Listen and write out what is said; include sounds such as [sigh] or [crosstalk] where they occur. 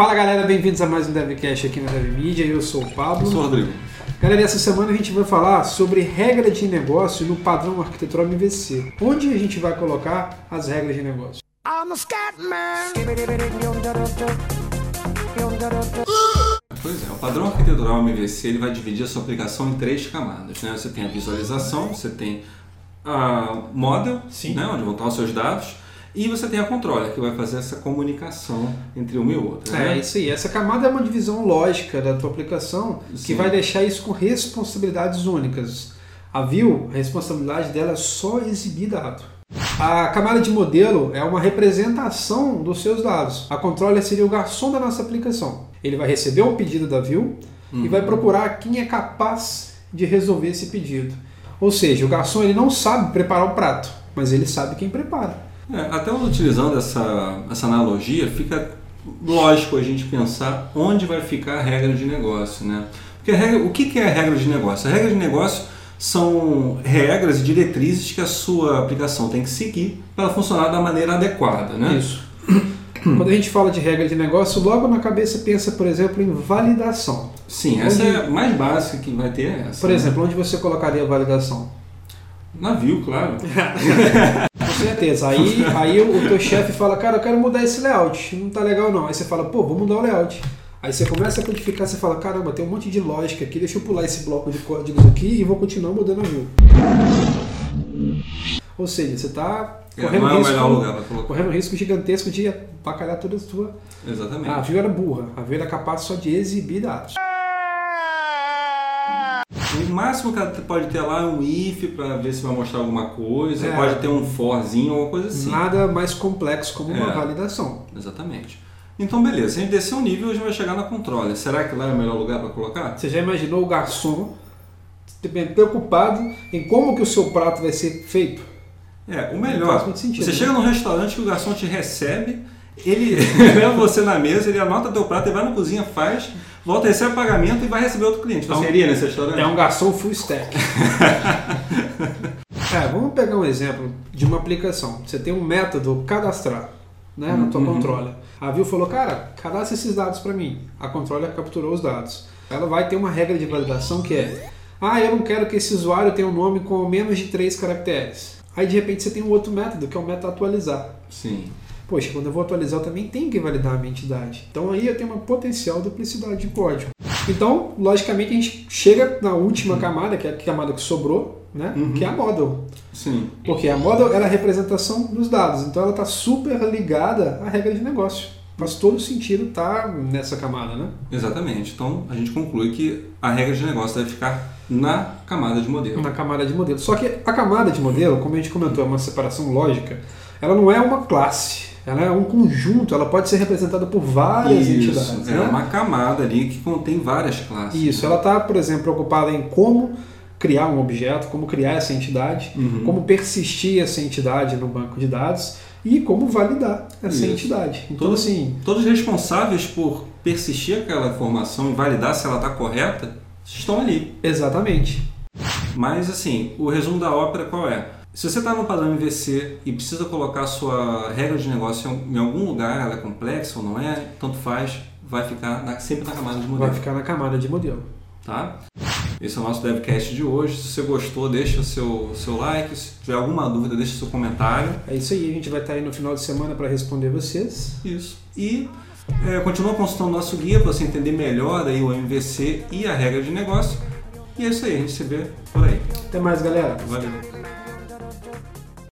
Fala galera, bem-vindos a mais um DevCast aqui na DevMedia. Eu sou o Pablo. Eu sou o Rodrigo. Galera, essa semana a gente vai falar sobre regra de negócio no padrão arquitetural MVC. Onde a gente vai colocar as regras de negócio? Pois é, o padrão arquitetural MVC ele vai dividir a sua aplicação em três camadas. Né? Você tem a visualização, você tem a model, Sim. né? onde vão estar os seus dados, e você tem a controller, que vai fazer essa comunicação entre uma e outra. É, né? isso aí. Essa camada é uma divisão lógica da tua aplicação que Sim. vai deixar isso com responsabilidades únicas. A view, a responsabilidade dela é só exibir dado. A camada de modelo é uma representação dos seus dados. A controller seria o garçom da nossa aplicação. Ele vai receber um pedido da view e vai procurar quem é capaz de resolver esse pedido. Ou seja, o garçom ele não sabe preparar o prato, mas ele sabe quem prepara. É, até utilizando essa, essa analogia, fica lógico a gente pensar onde vai ficar a regra de negócio. Né? Porque regra, o que é a regra de negócio? A regra de negócio são regras e diretrizes que a sua aplicação tem que seguir para funcionar da maneira adequada. Né? Isso. Quando a gente fala de regra de negócio, logo na cabeça pensa, por exemplo, em validação. Sim, essa Onde- é a mais básica que vai ter é essa. Por né? exemplo, onde você colocaria a validação? Navio, claro. [laughs] Certeza. Aí, aí o, o teu chefe fala, cara, eu quero mudar esse layout, não tá legal não. Aí você fala, pô, vou mudar o layout. Aí você começa a codificar, você fala, caramba, tem um monte de lógica aqui, deixa eu pular esse bloco de códigos aqui e vou continuar mudando a view. Ou seja, você está É, correndo, é o risco, correndo risco gigantesco de apacalhar toda a sua... Exatamente. A view era burra, a view era capaz só de exibir dados. O máximo que ela pode ter lá é um if para ver se vai mostrar alguma coisa, É. pode ter um forzinho alguma coisa assim. Nada mais complexo como uma É. validação. Exatamente. Então, beleza. Se a gente descer um nível, a gente vai chegar na controller. Será que lá é o melhor lugar para colocar? Você já imaginou o garçom preocupado em como que o seu prato vai ser feito? É, o melhor. sentido, você né? chega num restaurante que o garçom te recebe, ele [laughs] leva você na mesa, ele anota teu prato, ele vai na cozinha, faz, volta, recebe o pagamento e vai receber outro cliente. Você Então, iria nesse restaurante? É um garçom full stack. [laughs] é, vamos pegar um exemplo de uma aplicação. Você tem um método cadastrar né, na tua Uhum. controller. A Viu falou, cara, cadastra esses dados para mim. A controller capturou os dados. Ela vai ter uma regra de validação que é ah, eu não quero que esse usuário tenha um nome com menos de três caracteres. Aí de repente você tem um outro método, que é o método atualizar. Sim. Poxa, quando eu vou atualizar eu também tenho que validar a minha entidade. Então aí eu tenho uma potencial duplicidade de código. Então, logicamente, a gente chega na última camada, que é a camada que sobrou, né? Uhum. Que é a model. Sim. Porque a model era a representação dos dados, então ela está super ligada à regra de negócio. Faz todo sentido estar nessa camada, né? Exatamente. Então, a gente conclui que a regra de negócio deve ficar na camada de modelo. Na camada de modelo. Só que a camada de modelo, como a gente comentou, é uma separação lógica, ela não é uma classe. Ela é um conjunto, ela pode ser representada por várias entidades. Isso, é né? uma camada ali que contém várias classes. Isso, ela está, por exemplo, preocupada em como criar um objeto, como criar essa entidade, Uhum. como persistir essa entidade no banco de dados e como validar essa Isso. entidade. Então, Todos- assim, Todos responsáveis por persistir aquela informação e validar se ela está correta estão ali. exatamente. Mas assim, o resumo da ópera qual é? Se você está no padrão MVC e precisa colocar sua regra de negócio em algum lugar, ela é complexa ou não é, tanto faz, vai ficar na- sempre na camada de modelo. Vai ficar na camada de modelo. tá? Esse é o nosso DevCast de hoje. Se você gostou, deixa o seu, seu like. Se tiver alguma dúvida, deixa o seu comentário. É isso aí, a gente vai estar aí no final de semana para responder vocês. Isso. E é, continua consultando nosso guia para você entender melhor aí o MVC e a regra de negócio. E é isso aí, a gente se vê por aí. Até mais, galera. Valeu!